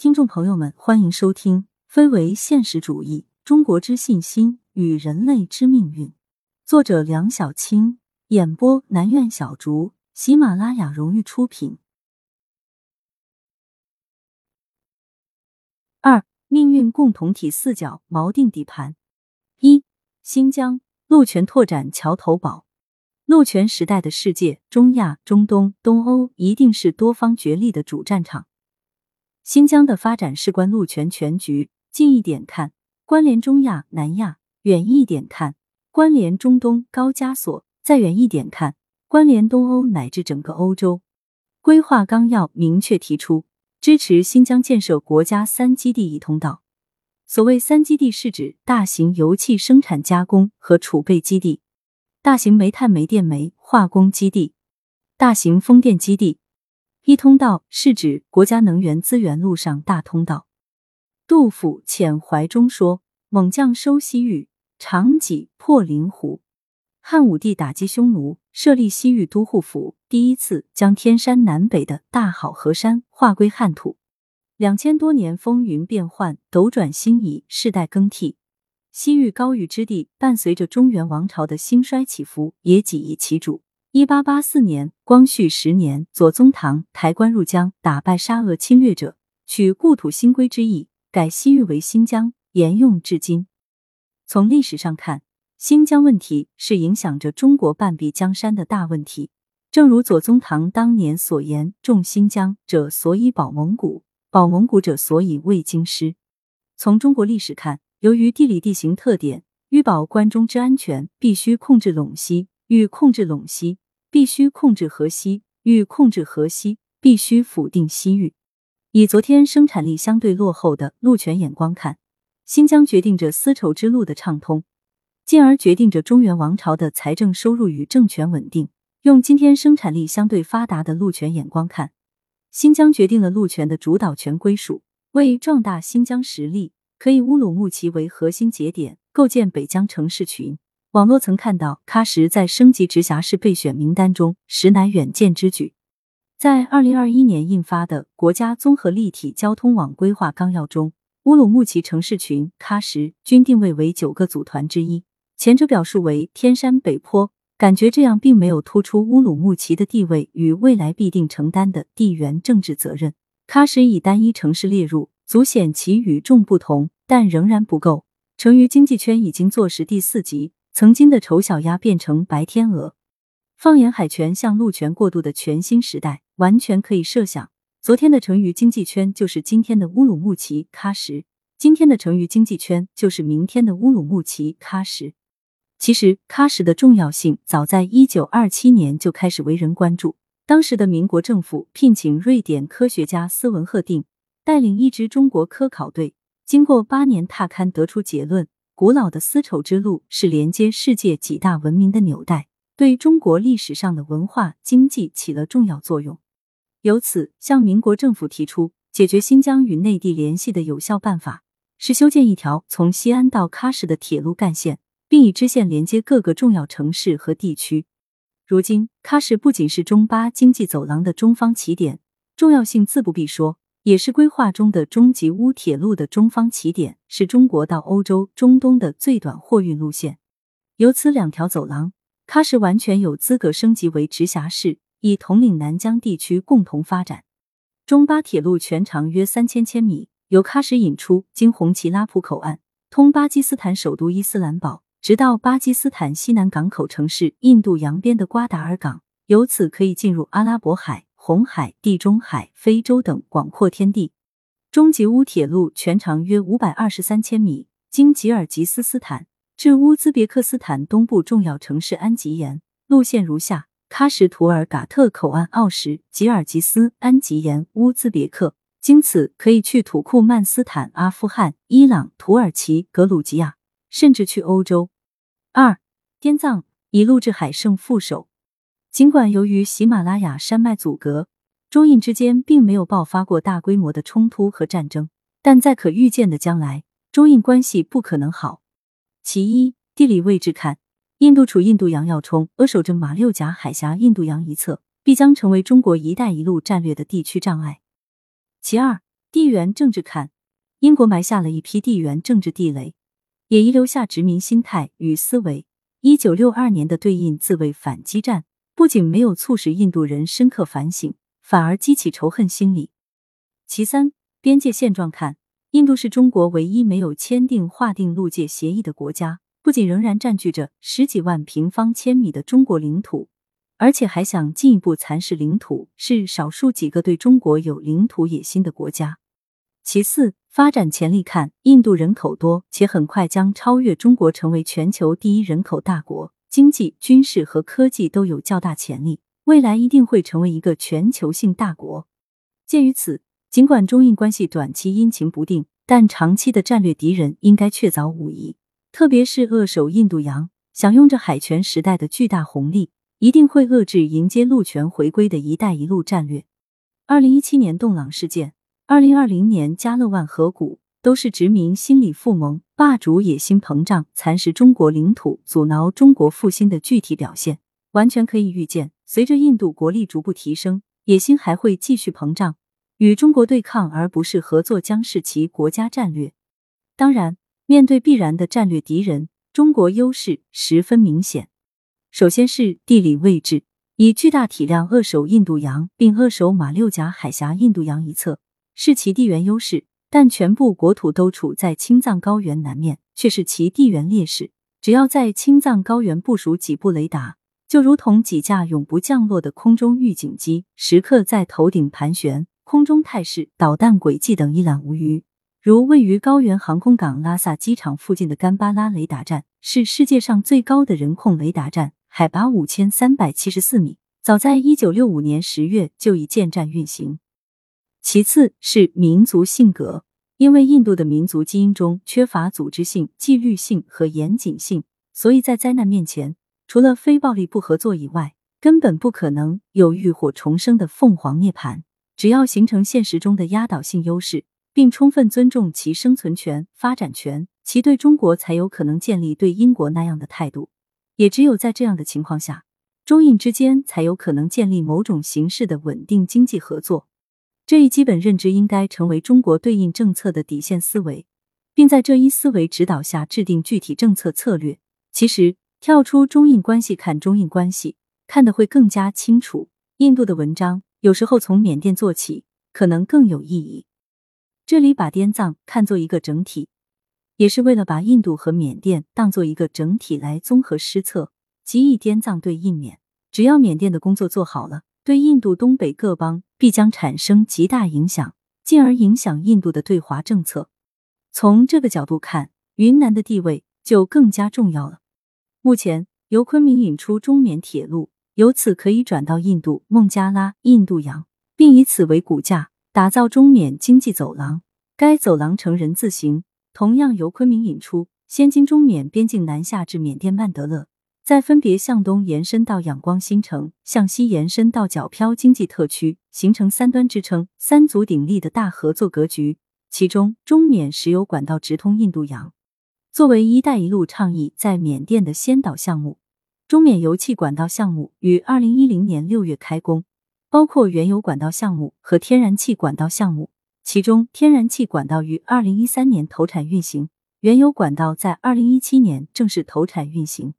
听众朋友们，欢迎收听《非为现实主义：中国之信心与人类之命运》，作者梁小青，演播南苑小竹，喜马拉雅荣誉出品。二、命运共同体四角锚定底盘。一、新疆陆权拓展桥头堡。陆权时代的世界，中亚、中东、东欧一定是多方角力的主战场。新疆的发展事关陆权全局，近一点看，关联中亚、南亚；远一点看，关联中东、高加索；再远一点看，关联东欧乃至整个欧洲。规划纲要明确提出，支持新疆建设国家三基地一通道。所谓三基地，是指大型油气生产加工和储备基地、大型煤炭煤电煤化工基地、大型风电基地。一通道是指国家能源资源路上大通道。杜甫《遣怀》中说：“猛将收西域，长戟破灵湖。”汉武帝打击匈奴，设立西域都护府，第一次将天山南北的大好河山划归汉土。两千多年风云变幻，斗转星移，世代更替，西域高域之地伴随着中原王朝的兴衰起伏，也几易其主。一八八四年，光绪十年，左宗棠抬棺入江，打败沙俄侵略者，取故土新归之意，改西域为新疆，沿用至今。从历史上看，新疆问题是影响着中国半壁江山的大问题。正如左宗棠当年所言：“重新疆者，所以保蒙古；保蒙古者，所以卫京师。”从中国历史看，由于地理地形特点，欲保关中之安全，必须控制陇西。欲控制陇西，必须控制河西；欲控制河西，必须否定西域。以昨天生产力相对落后的陆权眼光看，新疆决定着丝绸之路的畅通，进而决定着中原王朝的财政收入与政权稳定。用今天生产力相对发达的陆权眼光看，新疆决定了陆权的主导权归属。为壮大新疆实力，可以乌鲁木齐为核心节点，构建北疆城市群。网络曾看到喀什在升级直辖市备选名单中，实乃远见之举。在二零二一年印发的《国家综合立体交通网规划纲要》中，乌鲁木齐城市群、喀什均定位为九个组团之一。前者表述为天山北坡，感觉这样并没有突出乌鲁木齐的地位与未来必定承担的地缘政治责任。喀什以单一城市列入，足显其与众不同，但仍然不够。成渝经济圈已经坐实第四级。曾经的丑小鸭变成白天鹅，放眼海权向陆权过渡的全新时代，完全可以设想，昨天的成渝经济圈就是今天的乌鲁木齐喀什，今天的成渝经济圈就是明天的乌鲁木齐喀什。其实，喀什的重要性早在一九二七年就开始为人关注。当时的民国政府聘请瑞典科学家斯文赫定带领一支中国科考队，经过八年踏勘，得出结论。古老的丝绸之路是连接世界几大文明的纽带，对中国历史上的文化经济起了重要作用。由此，向民国政府提出解决新疆与内地联系的有效办法是修建一条从西安到喀什的铁路干线，并以支线连接各个重要城市和地区。如今，喀什不仅是中巴经济走廊的中方起点，重要性自不必说。也是规划中的中吉乌铁路的中方起点，是中国到欧洲、中东的最短货运路线。由此两条走廊，喀什完全有资格升级为直辖市，以统领南疆地区共同发展。中巴铁路全长约三千千米，由喀什引出，经红旗拉普口岸，通巴基斯坦首都伊斯兰堡，直到巴基斯坦西南港口城市印度洋边的瓜达尔港，由此可以进入阿拉伯海。红海、地中海、非洲等广阔天地。中吉乌铁路全长约五百二十三千米，经吉尔吉斯斯坦至乌兹别克斯坦东部重要城市安吉延，路线如下：喀什图尔嘎特口岸、奥什、吉尔吉斯、安吉延、乌兹别克，经此可以去土库曼斯坦、阿富汗、伊朗、土耳其、格鲁吉亚，甚至去欧洲。二、滇藏一路至海胜副首。尽管由于喜马拉雅山脉阻隔，中印之间并没有爆发过大规模的冲突和战争，但在可预见的将来，中印关系不可能好。其一，地理位置看，印度处印度洋要冲，扼守着马六甲海峡印度洋一侧，必将成为中国“一带一路”战略的地区障碍。其二，地缘政治看，英国埋下了一批地缘政治地雷，也遗留下殖民心态与思维。一九六二年的对印自卫反击战，不仅没有促使印度人深刻反省，反而激起仇恨心理。其三，边界现状看，印度是中国唯一没有签订划定陆界协议的国家，不仅仍然占据着十几万平方千米的中国领土，而且还想进一步蚕食领土，是少数几个对中国有领土野心的国家。其次，发展潜力看，印度人口多，且很快将超越中国，成为全球第一人口大国，经济、军事和科技都有较大潜力，未来一定会成为一个全球性大国。鉴于此，尽管中印关系短期阴晴不定，但长期的战略敌人应该确凿无疑。特别是扼守印度洋，享用着海权时代的巨大红利，一定会遏制迎接陆权回归的一带一路战略。二零一七年洞朗事件。二零二零年加勒万河谷都是殖民心理复萌、霸主野心膨胀、蚕食中国领土、阻挠中国复兴的具体表现。完全可以预见，随着印度国力逐步提升，野心还会继续膨胀，与中国对抗而不是合作将是其国家战略。当然，面对必然的战略敌人，中国优势十分明显。首先是地理位置，以巨大体量扼守印度洋，并扼守马六甲海峡印度洋一侧。是其地缘优势，但全部国土都处在青藏高原南面，却是其地缘劣势。只要在青藏高原部署几部雷达，就如同几架永不降落的空中预警机，时刻在头顶盘旋，空中态势、导弹轨迹等一览无余。如位于高原航空港拉萨机场附近的甘巴拉雷达站，是世界上最高的人控雷达站，海拔五千三百七十四米，早在一九六五年十月就已建站运行。其次是民族性格，因为印度的民族基因中缺乏组织性、纪律性和严谨性，所以在灾难面前，除了非暴力不合作以外，根本不可能有浴火重生的凤凰涅槃。只要形成现实中的压倒性优势，并充分尊重其生存权、发展权，其对中国才有可能建立对英国那样的态度。也只有在这样的情况下，中印之间才有可能建立某种形式的稳定经济合作。这一基本认知应该成为中国对应政策的底线思维，并在这一思维指导下制定具体政策策略。其实，跳出中印关系看中印关系，看得会更加清楚。印度的文章有时候从缅甸做起，可能更有意义。这里把滇藏看作一个整体，也是为了把印度和缅甸当做一个整体来综合施策，即以滇藏对印缅。只要缅甸的工作做好了。对印度东北各邦必将产生极大影响，进而影响印度的对华政策。从这个角度看，云南的地位就更加重要了。目前由昆明引出中缅铁路，由此可以转到印度孟加拉、印度洋，并以此为骨架，打造中缅经济走廊。该走廊呈人字形，同样由昆明引出，先经中缅边境南下至缅甸曼德勒。再分别向东延伸到仰光新城，向西延伸到皎漂经济特区，形成三端支撑、三足鼎立的大合作格局。其中，中缅石油管道直通印度洋，作为“一带一路”倡议在缅甸的先导项目，中缅油气管道项目于二零一零年六月开工，包括原油管道项目和天然气管道项目。其中，天然气管道于二零一三年投产运行，原油管道在二零一七年正式投产运行。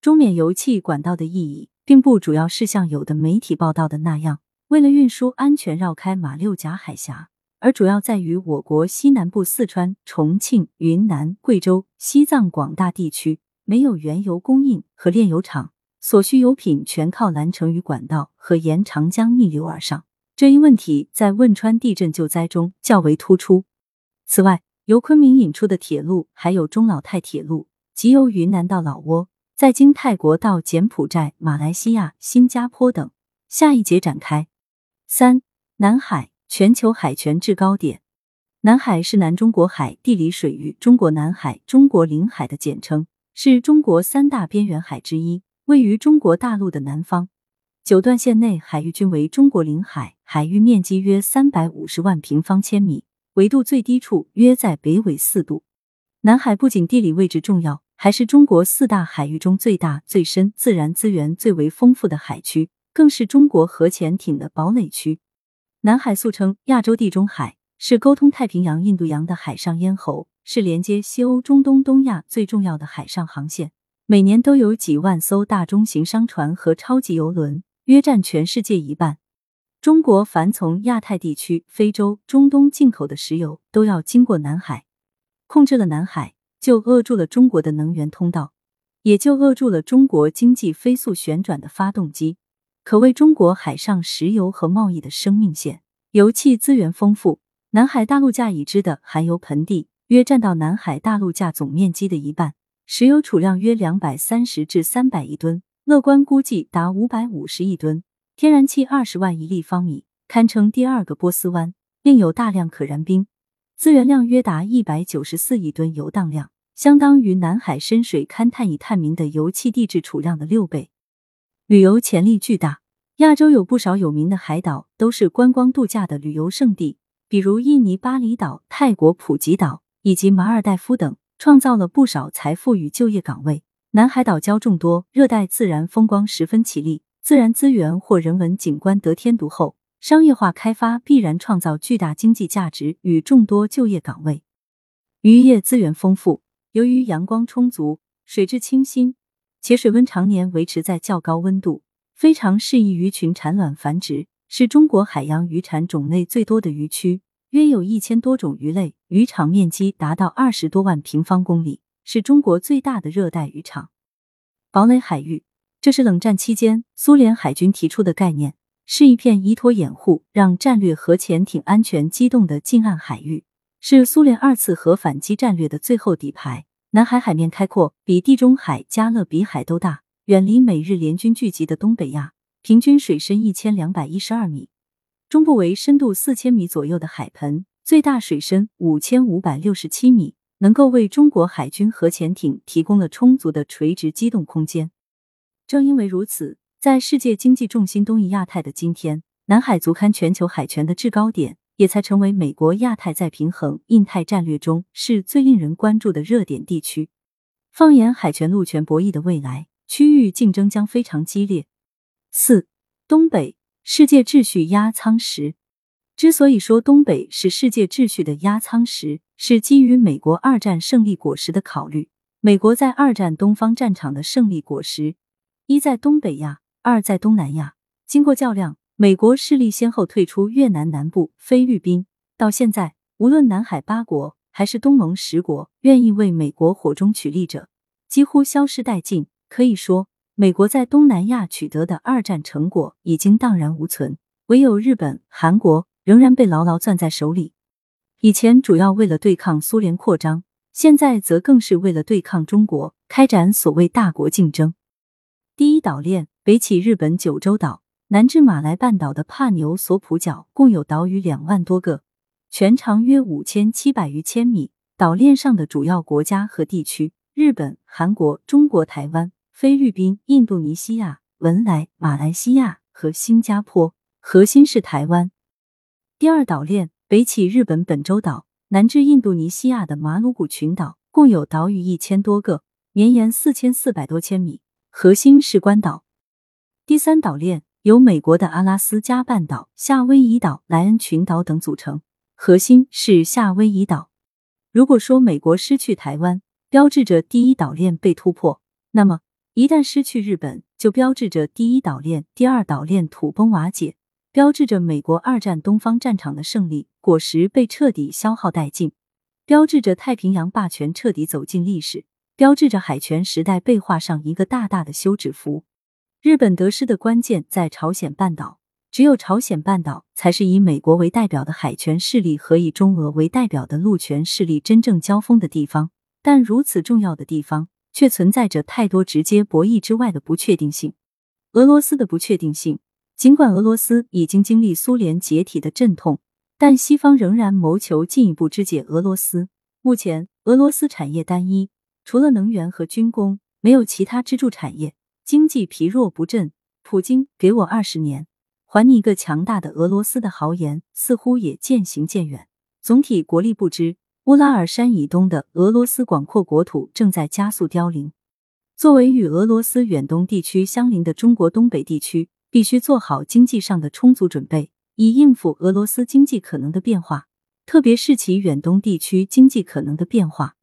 中缅油气管道的意义，并不主要是像有的媒体报道的那样，为了运输安全绕开马六甲海峡，而主要在于我国西南部四川、重庆、云南、贵州、西藏广大地区没有原油供应和炼油厂，所需油品全靠拦成渝管道和沿长江逆流而上。这一问题在汶川地震救灾中较为突出。此外，由昆明引出的铁路还有中老泰铁路，即由云南到老挝。在经泰国到柬埔寨、马来西亚、新加坡等，下一节展开。三、南海全球海权制高点。南海是南中国海地理水域，中国南海、中国领海的简称，是中国三大边缘海之一，位于中国大陆的南方。九段线内海域均为中国领海，海域面积约三百五十万平方千米，纬度最低处约在北纬四度。南海不仅地理位置重要。还是中国四大海域中最大、最深、自然资源最为丰富的海区，更是中国核潜艇的堡垒区。南海素称亚洲地中海，是沟通太平洋、印度洋的海上咽喉，是连接西欧、中东、东亚最重要的海上航线。每年都有几万艘大中型商船和超级游轮，约占全世界一半。中国凡从亚太地区、非洲、中东进口的石油，都要经过南海。控制了南海，就扼住了中国的能源通道，也就扼住了中国经济飞速旋转的发动机，可谓中国海上石油和贸易的生命线。油气资源丰富，南海大陆架已知的含油盆地约占到南海大陆架总面积的一半。石油储量约两百三十至三百亿吨，乐观估计达五百五十亿吨；天然气二十万亿立方米，堪称第二个波斯湾。另有大量可燃冰，资源量约达一百九十四亿吨油当量，相当于南海深水勘探已探明的油气地质储量的六倍。旅游潜力巨大，亚洲有不少有名的海岛都是观光度假的旅游胜地，比如印尼巴厘岛、泰国普吉岛以及马尔代夫等。创造了不少财富与就业岗位。南海岛礁众多，热带自然风光十分绮丽，自然资源或人文景观得天独厚，商业化开发必然创造巨大经济价值与众多就业岗位。渔业资源丰富，由于阳光充足，水质清新，且水温常年维持在较高温度，非常适宜鱼群产卵繁殖，是中国海洋渔产种类最多的渔区。约有一千多种鱼类，渔场面积达到二十多万平方公里，是中国最大的热带渔场。堡垒海域，这是冷战期间苏联海军提出的概念，是一片依托掩护让战略核潜艇安全机动的近岸海域，是苏联二次核反击战略的最后底牌。南海海面开阔，比地中海、加勒比海都大，远离美日联军聚集的东北亚，平均水深一千两百一十二米。中部为深度四千米左右的海盆，最大水深五千五百六十七米，能够为中国海军核潜艇提供了充足的垂直机动空间。正因为如此，在世界经济重心东移亚太的今天，南海足堪全球海权的制高点，也才成为美国亚太再平衡、印太战略中是最令人关注的热点地区。放眼海权陆权博弈的未来，区域竞争将非常激烈。四东北。世界秩序压舱石，之所以说东北是世界秩序的压舱石，是基于美国二战胜利果实的考虑。美国在二战东方战场的胜利果实，一在东北亚，二在东南亚。经过较量，美国势力先后退出越南南部、菲律宾，到现在，无论南海八国还是东盟十国，愿意为美国火中取栗者，几乎消失殆尽。可以说。美国在东南亚取得的二战成果已经荡然无存，唯有日本、韩国仍然被牢牢攥在手里。以前主要为了对抗苏联扩张，现在则更是为了对抗中国，开展所谓大国竞争。第一岛链北起日本九州岛，南至马来半岛的帕牛索普角，共有岛屿两万多个，全长约五千七百余千米。岛链上的主要国家和地区：日本、韩国、中国台湾。菲律宾、印度尼西亚、文莱、马来西亚和新加坡，核心是台湾。第二岛链北起日本本州岛，南至印度尼西亚的马鲁古群岛，共有岛屿一千多个，绵延四千四百多千米，核心是关岛。第三岛链由美国的阿拉斯加半岛、夏威夷岛、莱恩群岛等组成，核心是夏威夷岛。如果说美国失去台湾，标志着第一岛链被突破，那么。一旦失去日本，就标志着第一岛链、第二岛链土崩瓦解，标志着美国二战东方战场的胜利果实被彻底消耗殆尽，标志着太平洋霸权彻底走进历史，标志着海权时代被画上一个大大的休止符。日本得失的关键在朝鲜半岛，只有朝鲜半岛才是以美国为代表的海权势力和以中俄为代表的陆权势力真正交锋的地方。但如此重要的地方。却存在着太多直接博弈之外的不确定性。俄罗斯的不确定性，尽管俄罗斯已经经历苏联解体的阵痛，但西方仍然谋求进一步肢解俄罗斯。目前，俄罗斯产业单一，除了能源和军工，没有其他支柱产业，经济疲弱不振。普京给我二十年，还你一个强大的俄罗斯的豪言，似乎也渐行渐远。总体国力不支。乌拉尔山以东的俄罗斯广阔国土正在加速凋零。作为与俄罗斯远东地区相邻的中国东北地区，必须做好经济上的充足准备，以应付俄罗斯经济可能的变化。特别是其远东地区经济可能的变化。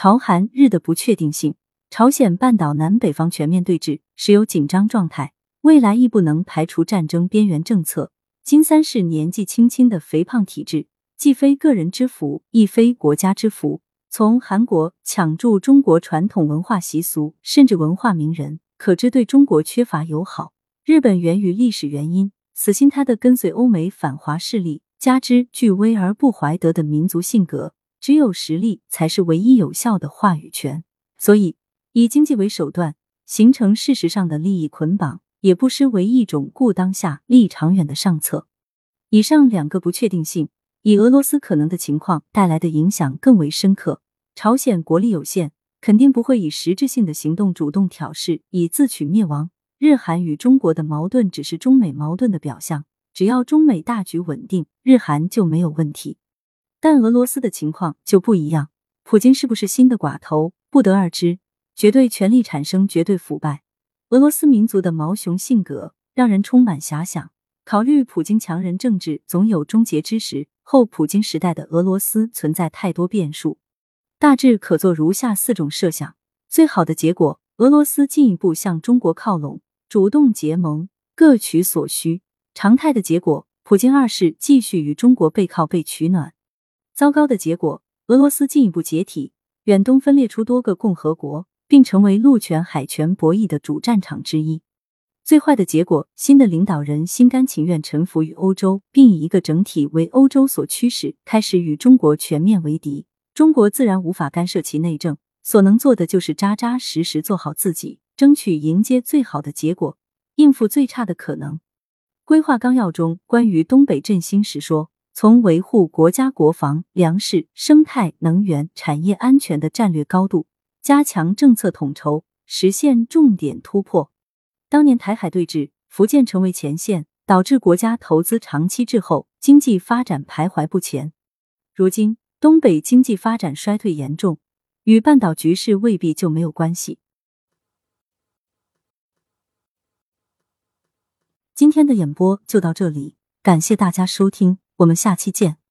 朝韩日的不确定性，朝鲜半岛南北方全面对峙，时有紧张状态，未来亦不能排除战争边缘政策。金三世年纪轻轻的肥胖体质，既非个人之福，亦非国家之福。从韩国抢注中国传统文化习俗，甚至文化名人，可知对中国缺乏友好。日本源于历史原因，死心塌的跟随欧美反华势力，加之具威而不怀德的民族性格，只有实力才是唯一有效的话语权。所以，以经济为手段，形成事实上的利益捆绑，也不失为一种顾当下、利长远的上策。以上两个不确定性。以俄罗斯可能的情况带来的影响更为深刻。朝鲜国力有限，肯定不会以实质性的行动主动挑事，以自取灭亡。日韩与中国的矛盾只是中美矛盾的表象，只要中美大局稳定，日韩就没有问题。但俄罗斯的情况就不一样，普京是不是新的寡头，不得而知。绝对权力产生绝对腐败，俄罗斯民族的毛熊性格让人充满遐想。考虑普京强人政治总有终结之时。后普京时代的俄罗斯存在太多变数，大致可做如下四种设想：最好的结果，俄罗斯进一步向中国靠拢，主动结盟，各取所需；常态的结果，普京二世继续与中国背靠背取暖；糟糕的结果，俄罗斯进一步解体，远东分裂出多个共和国，并成为陆权海权博弈的主战场之一。最坏的结果，新的领导人心甘情愿臣服于欧洲，并以一个整体为欧洲所驱使，开始与中国全面为敌。中国自然无法干涉其内政，所能做的就是扎扎实实做好自己，争取迎接最好的结果，应付最差的可能。规划纲要中关于东北振兴时说，从维护国家国防、粮食、生态、能源、产业安全的战略高度，加强政策统筹，实现重点突破。当年台海对峙，福建成为前线，导致国家投资长期滞后，经济发展徘徊不前。如今东北经济发展衰退严重，与半岛局势未必就没有关系。今天的演播就到这里，感谢大家收听，我们下期见。